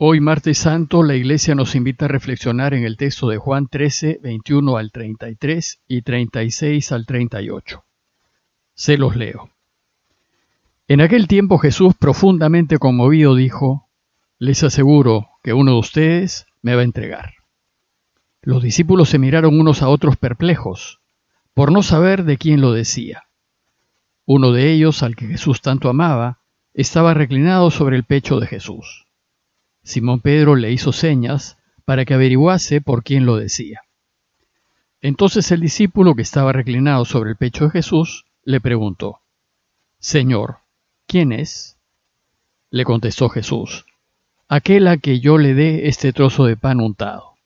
Hoy, martes santo, la Iglesia nos invita a reflexionar en el texto de Juan 13, 21 al 33 y 36 al 38. Se los leo. En aquel tiempo Jesús, profundamente conmovido, dijo, Les aseguro que uno de ustedes me va a entregar. Los discípulos se miraron unos a otros perplejos, por no saber de quién lo decía. Uno de ellos, al que Jesús tanto amaba, estaba reclinado sobre el pecho de Jesús. Simón Pedro le hizo señas para que averiguase por quién lo decía. Entonces el discípulo que estaba reclinado sobre el pecho de Jesús le preguntó, Señor, ¿quién es? Le contestó Jesús, aquel a que yo le dé este trozo de pan untado.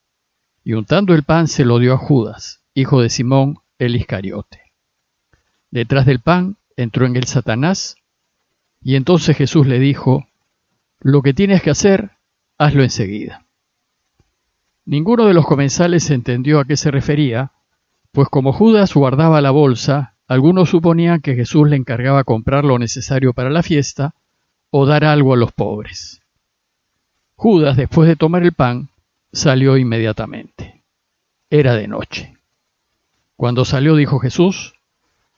Y untando el pan se lo dio a Judas, hijo de Simón el Iscariote. Detrás del pan entró en él Satanás, y entonces Jesús le dijo, Lo que tienes que hacer, hazlo enseguida. Ninguno de los comensales entendió a qué se refería, pues como Judas guardaba la bolsa, algunos suponían que Jesús le encargaba comprar lo necesario para la fiesta o dar algo a los pobres. Judas, después de tomar el pan, salió inmediatamente. Era de noche. Cuando salió dijo Jesús,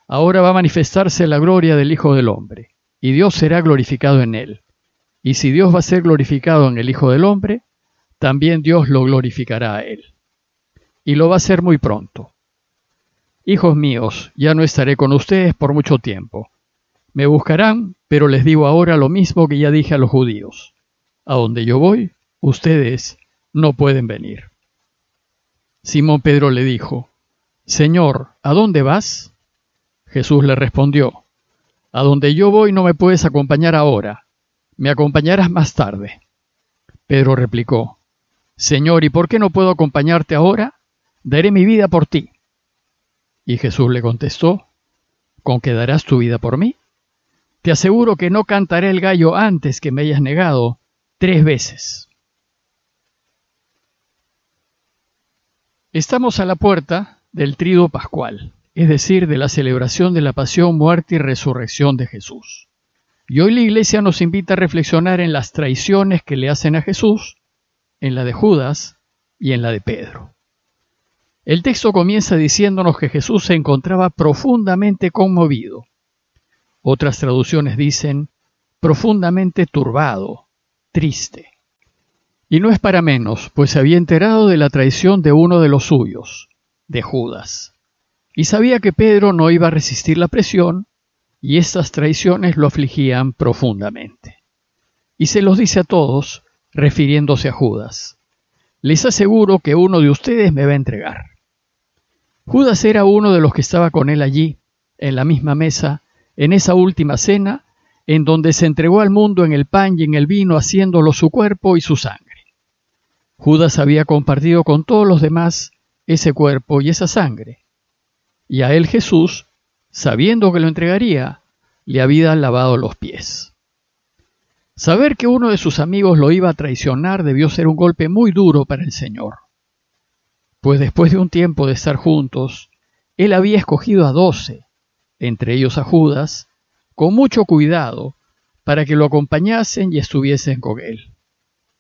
Ahora va a manifestarse la gloria del Hijo del Hombre, y Dios será glorificado en él. Y si Dios va a ser glorificado en el Hijo del Hombre, también Dios lo glorificará a él. Y lo va a hacer muy pronto. Hijos míos, ya no estaré con ustedes por mucho tiempo. Me buscarán, pero les digo ahora lo mismo que ya dije a los judíos. A donde yo voy, ustedes no pueden venir. Simón Pedro le dijo, Señor, ¿a dónde vas? Jesús le respondió, A donde yo voy no me puedes acompañar ahora me acompañarás más tarde. Pedro replicó, Señor, ¿y por qué no puedo acompañarte ahora? Daré mi vida por ti. Y Jesús le contestó, ¿con qué darás tu vida por mí? Te aseguro que no cantaré el gallo antes que me hayas negado tres veces. Estamos a la puerta del trido pascual, es decir, de la celebración de la pasión, muerte y resurrección de Jesús. Y hoy la iglesia nos invita a reflexionar en las traiciones que le hacen a Jesús, en la de Judas y en la de Pedro. El texto comienza diciéndonos que Jesús se encontraba profundamente conmovido. Otras traducciones dicen profundamente turbado, triste. Y no es para menos, pues se había enterado de la traición de uno de los suyos, de Judas. Y sabía que Pedro no iba a resistir la presión y estas traiciones lo afligían profundamente. Y se los dice a todos, refiriéndose a Judas. Les aseguro que uno de ustedes me va a entregar. Judas era uno de los que estaba con él allí, en la misma mesa, en esa última cena, en donde se entregó al mundo en el pan y en el vino, haciéndolo su cuerpo y su sangre. Judas había compartido con todos los demás ese cuerpo y esa sangre. Y a él Jesús sabiendo que lo entregaría, le había lavado los pies. Saber que uno de sus amigos lo iba a traicionar debió ser un golpe muy duro para el Señor, pues después de un tiempo de estar juntos, él había escogido a doce, entre ellos a Judas, con mucho cuidado, para que lo acompañasen y estuviesen con él.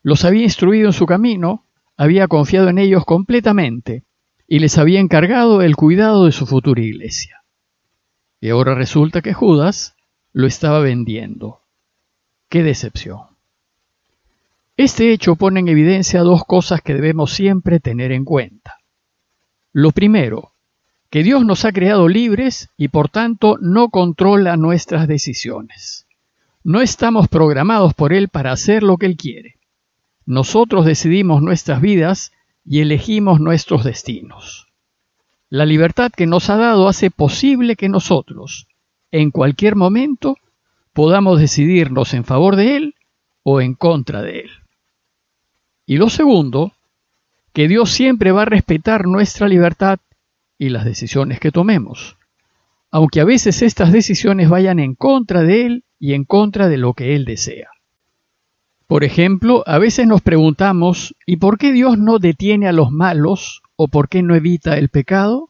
Los había instruido en su camino, había confiado en ellos completamente y les había encargado el cuidado de su futura iglesia. Y ahora resulta que Judas lo estaba vendiendo. ¡Qué decepción! Este hecho pone en evidencia dos cosas que debemos siempre tener en cuenta. Lo primero, que Dios nos ha creado libres y por tanto no controla nuestras decisiones. No estamos programados por Él para hacer lo que Él quiere. Nosotros decidimos nuestras vidas y elegimos nuestros destinos. La libertad que nos ha dado hace posible que nosotros, en cualquier momento, podamos decidirnos en favor de Él o en contra de Él. Y lo segundo, que Dios siempre va a respetar nuestra libertad y las decisiones que tomemos, aunque a veces estas decisiones vayan en contra de Él y en contra de lo que Él desea. Por ejemplo, a veces nos preguntamos, ¿y por qué Dios no detiene a los malos o por qué no evita el pecado?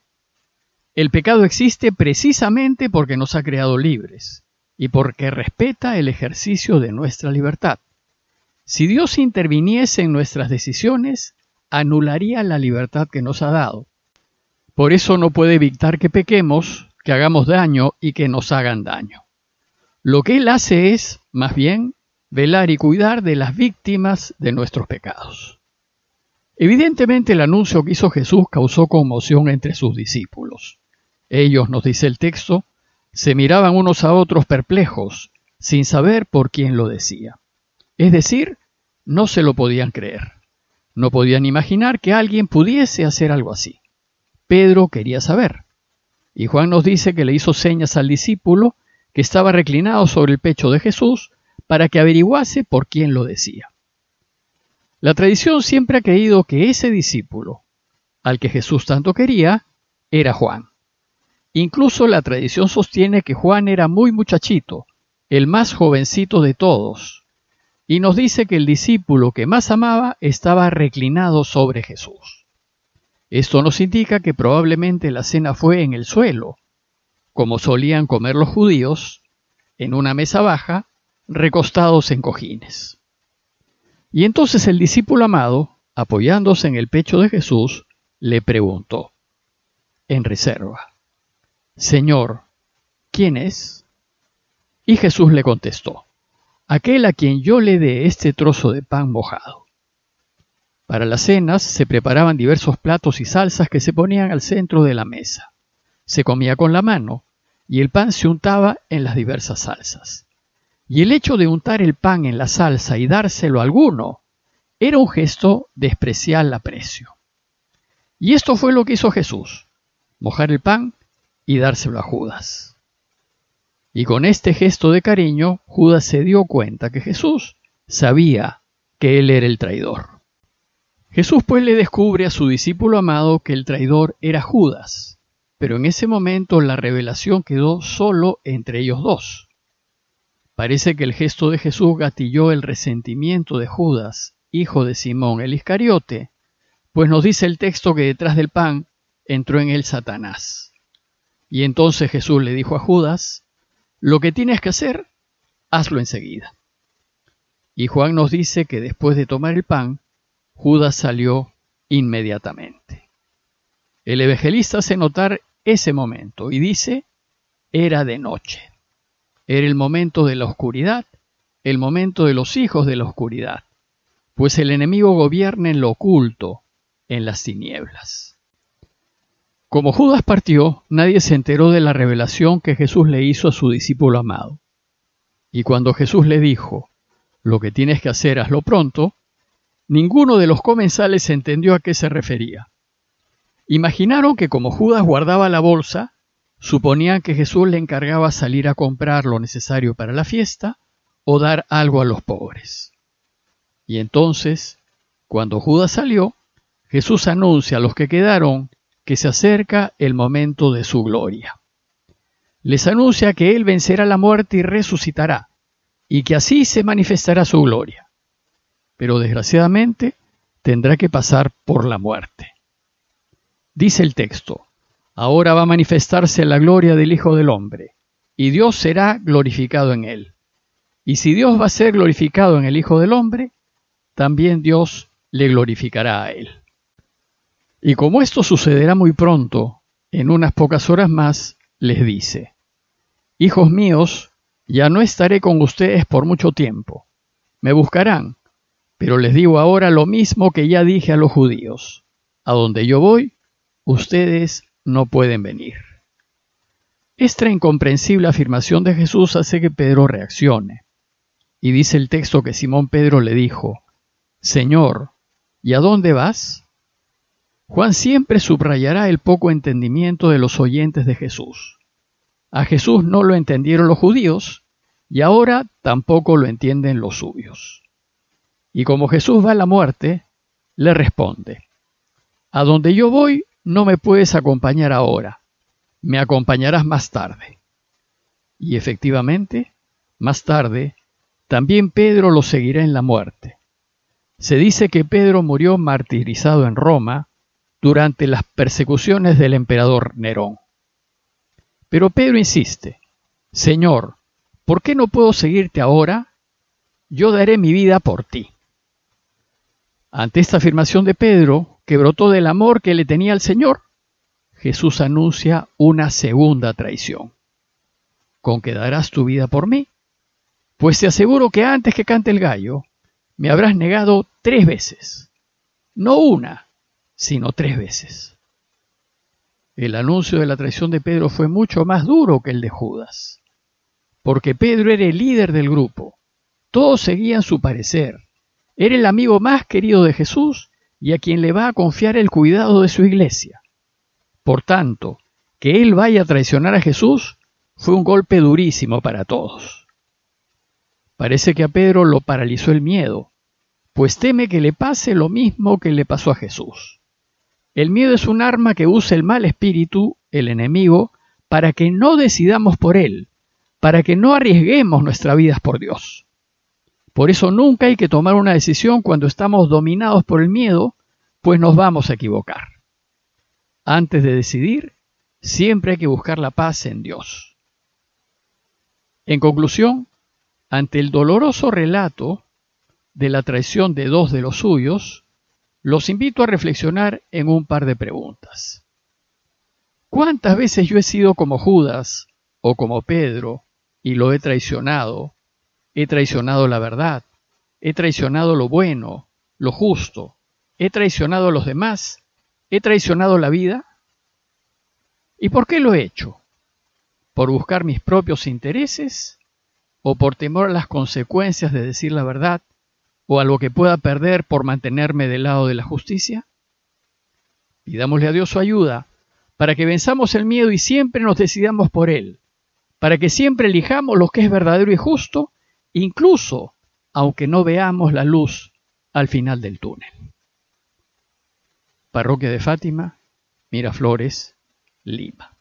El pecado existe precisamente porque nos ha creado libres y porque respeta el ejercicio de nuestra libertad. Si Dios interviniese en nuestras decisiones, anularía la libertad que nos ha dado. Por eso no puede evitar que pequemos, que hagamos daño y que nos hagan daño. Lo que Él hace es, más bien, velar y cuidar de las víctimas de nuestros pecados. Evidentemente el anuncio que hizo Jesús causó conmoción entre sus discípulos. Ellos, nos dice el texto, se miraban unos a otros perplejos, sin saber por quién lo decía. Es decir, no se lo podían creer. No podían imaginar que alguien pudiese hacer algo así. Pedro quería saber. Y Juan nos dice que le hizo señas al discípulo que estaba reclinado sobre el pecho de Jesús para que averiguase por quién lo decía. La tradición siempre ha creído que ese discípulo, al que Jesús tanto quería, era Juan. Incluso la tradición sostiene que Juan era muy muchachito, el más jovencito de todos, y nos dice que el discípulo que más amaba estaba reclinado sobre Jesús. Esto nos indica que probablemente la cena fue en el suelo, como solían comer los judíos, en una mesa baja, recostados en cojines. Y entonces el discípulo amado, apoyándose en el pecho de Jesús, le preguntó, en reserva, Señor, ¿quién es? Y Jesús le contestó, aquel a quien yo le dé este trozo de pan mojado. Para las cenas se preparaban diversos platos y salsas que se ponían al centro de la mesa. Se comía con la mano y el pan se untaba en las diversas salsas. Y el hecho de untar el pan en la salsa y dárselo a alguno era un gesto de especial aprecio. Y esto fue lo que hizo Jesús, mojar el pan y dárselo a Judas. Y con este gesto de cariño, Judas se dio cuenta que Jesús sabía que él era el traidor. Jesús pues le descubre a su discípulo amado que el traidor era Judas, pero en ese momento la revelación quedó solo entre ellos dos. Parece que el gesto de Jesús gatilló el resentimiento de Judas, hijo de Simón el Iscariote, pues nos dice el texto que detrás del pan entró en él Satanás. Y entonces Jesús le dijo a Judas, lo que tienes que hacer, hazlo enseguida. Y Juan nos dice que después de tomar el pan, Judas salió inmediatamente. El evangelista hace notar ese momento y dice, era de noche. Era el momento de la oscuridad, el momento de los hijos de la oscuridad, pues el enemigo gobierna en lo oculto, en las tinieblas. Como Judas partió, nadie se enteró de la revelación que Jesús le hizo a su discípulo amado. Y cuando Jesús le dijo, lo que tienes que hacer, hazlo pronto, ninguno de los comensales entendió a qué se refería. Imaginaron que como Judas guardaba la bolsa, suponían que Jesús le encargaba salir a comprar lo necesario para la fiesta o dar algo a los pobres. Y entonces, cuando Judas salió, Jesús anuncia a los que quedaron que se acerca el momento de su gloria. Les anuncia que Él vencerá la muerte y resucitará, y que así se manifestará su gloria. Pero desgraciadamente tendrá que pasar por la muerte. Dice el texto, ahora va a manifestarse la gloria del Hijo del Hombre, y Dios será glorificado en él. Y si Dios va a ser glorificado en el Hijo del Hombre, también Dios le glorificará a él. Y como esto sucederá muy pronto, en unas pocas horas más, les dice, Hijos míos, ya no estaré con ustedes por mucho tiempo. Me buscarán, pero les digo ahora lo mismo que ya dije a los judíos. A donde yo voy, ustedes no pueden venir. Esta incomprensible afirmación de Jesús hace que Pedro reaccione. Y dice el texto que Simón Pedro le dijo, Señor, ¿y a dónde vas? Juan siempre subrayará el poco entendimiento de los oyentes de Jesús. A Jesús no lo entendieron los judíos y ahora tampoco lo entienden los suyos. Y como Jesús va a la muerte, le responde, A donde yo voy no me puedes acompañar ahora, me acompañarás más tarde. Y efectivamente, más tarde, también Pedro lo seguirá en la muerte. Se dice que Pedro murió martirizado en Roma durante las persecuciones del emperador Nerón. Pero Pedro insiste, Señor, ¿por qué no puedo seguirte ahora? Yo daré mi vida por ti. Ante esta afirmación de Pedro, que brotó del amor que le tenía al Señor, Jesús anuncia una segunda traición. ¿Con que darás tu vida por mí? Pues te aseguro que antes que cante el gallo, me habrás negado tres veces. No una, sino tres veces. El anuncio de la traición de Pedro fue mucho más duro que el de Judas, porque Pedro era el líder del grupo. Todos seguían su parecer, era el amigo más querido de Jesús y a quien le va a confiar el cuidado de su iglesia. Por tanto, que él vaya a traicionar a Jesús fue un golpe durísimo para todos. Parece que a Pedro lo paralizó el miedo, pues teme que le pase lo mismo que le pasó a Jesús. El miedo es un arma que usa el mal espíritu, el enemigo, para que no decidamos por él, para que no arriesguemos nuestras vidas por Dios. Por eso nunca hay que tomar una decisión cuando estamos dominados por el miedo, pues nos vamos a equivocar. Antes de decidir, siempre hay que buscar la paz en Dios. En conclusión, ante el doloroso relato de la traición de dos de los suyos, los invito a reflexionar en un par de preguntas. ¿Cuántas veces yo he sido como Judas o como Pedro y lo he traicionado He traicionado la verdad, he traicionado lo bueno, lo justo, he traicionado a los demás, he traicionado la vida. ¿Y por qué lo he hecho? ¿Por buscar mis propios intereses? ¿O por temor a las consecuencias de decir la verdad? ¿O a lo que pueda perder por mantenerme del lado de la justicia? Pidámosle a Dios su ayuda para que venzamos el miedo y siempre nos decidamos por Él, para que siempre elijamos lo que es verdadero y justo incluso aunque no veamos la luz al final del túnel. Parroquia de Fátima, Miraflores, Lima.